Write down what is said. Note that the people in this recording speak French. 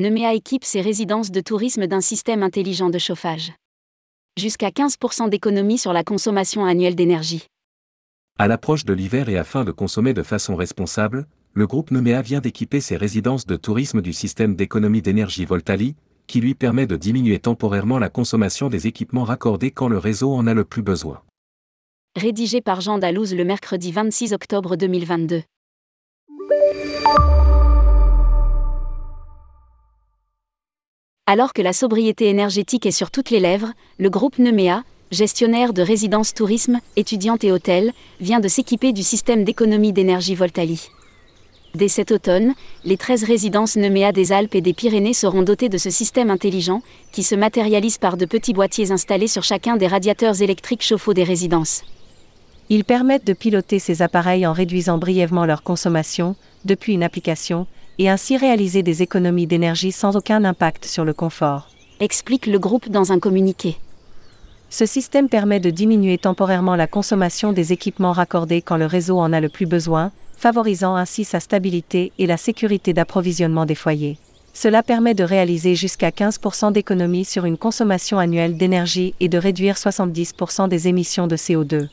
Nemea équipe ses résidences de tourisme d'un système intelligent de chauffage. Jusqu'à 15% d'économie sur la consommation annuelle d'énergie. À l'approche de l'hiver et afin de consommer de façon responsable, le groupe Nemea vient d'équiper ses résidences de tourisme du système d'économie d'énergie Voltali, qui lui permet de diminuer temporairement la consommation des équipements raccordés quand le réseau en a le plus besoin. Rédigé par Jean Dalouse le mercredi 26 octobre 2022. Alors que la sobriété énergétique est sur toutes les lèvres, le groupe Nemea, gestionnaire de résidences tourisme, étudiantes et hôtels, vient de s'équiper du système d'économie d'énergie Voltali. Dès cet automne, les 13 résidences Nemea des Alpes et des Pyrénées seront dotées de ce système intelligent, qui se matérialise par de petits boîtiers installés sur chacun des radiateurs électriques chauffe-eau des résidences. Ils permettent de piloter ces appareils en réduisant brièvement leur consommation, depuis une application, et ainsi réaliser des économies d'énergie sans aucun impact sur le confort. Explique le groupe dans un communiqué. Ce système permet de diminuer temporairement la consommation des équipements raccordés quand le réseau en a le plus besoin, favorisant ainsi sa stabilité et la sécurité d'approvisionnement des foyers. Cela permet de réaliser jusqu'à 15% d'économie sur une consommation annuelle d'énergie et de réduire 70% des émissions de CO2.